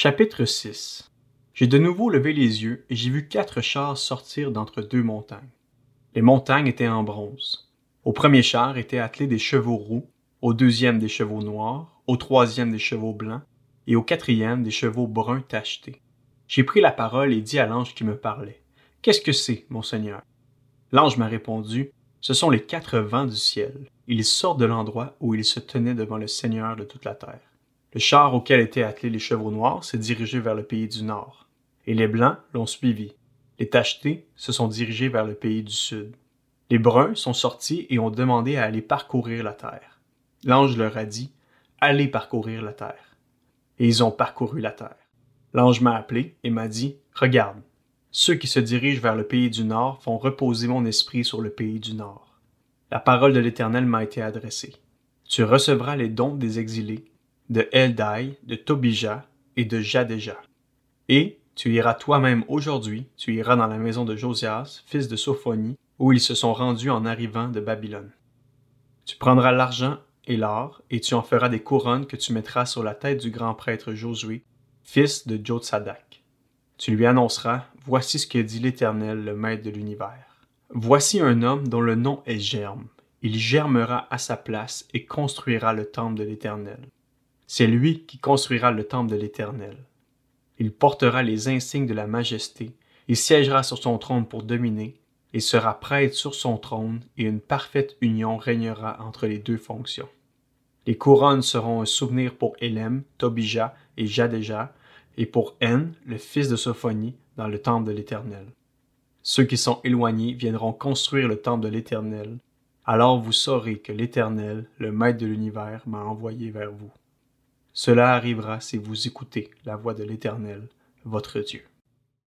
Chapitre 6 J'ai de nouveau levé les yeux et j'ai vu quatre chars sortir d'entre deux montagnes. Les montagnes étaient en bronze. Au premier char étaient attelés des chevaux roux, au deuxième des chevaux noirs, au troisième des chevaux blancs, et au quatrième des chevaux bruns tachetés. J'ai pris la parole et dit à l'ange qui me parlait. Qu'est-ce que c'est, mon Seigneur? L'ange m'a répondu. Ce sont les quatre vents du ciel. Ils sortent de l'endroit où ils se tenaient devant le Seigneur de toute la terre. Le char auquel étaient attelés les chevaux noirs s'est dirigé vers le pays du nord, et les blancs l'ont suivi. Les tachetés se sont dirigés vers le pays du sud. Les bruns sont sortis et ont demandé à aller parcourir la terre. L'ange leur a dit, Allez parcourir la terre. Et ils ont parcouru la terre. L'ange m'a appelé et m'a dit, Regarde, ceux qui se dirigent vers le pays du nord font reposer mon esprit sur le pays du nord. La parole de l'Éternel m'a été adressée. Tu recevras les dons des exilés de Eldai, de Tobija et de Jadéja. Et tu iras toi-même aujourd'hui, tu iras dans la maison de Josias, fils de Sophonie, où ils se sont rendus en arrivant de Babylone. Tu prendras l'argent et l'or, et tu en feras des couronnes que tu mettras sur la tête du grand prêtre Josué, fils de Jotsadak. Tu lui annonceras, Voici ce que dit l'Éternel, le Maître de l'univers. Voici un homme dont le nom est Germe. Il germera à sa place et construira le temple de l'Éternel. C'est lui qui construira le temple de l'Éternel. Il portera les insignes de la majesté, il siégera sur son trône pour dominer, et sera prêtre sur son trône, et une parfaite union régnera entre les deux fonctions. Les couronnes seront un souvenir pour Élem, Tobija et Jadéja, et pour En, le fils de Sophonie, dans le temple de l'Éternel. Ceux qui sont éloignés viendront construire le temple de l'Éternel. Alors vous saurez que l'Éternel, le Maître de l'univers, m'a envoyé vers vous. Cela arrivera si vous écoutez la voix de l'Éternel, votre Dieu.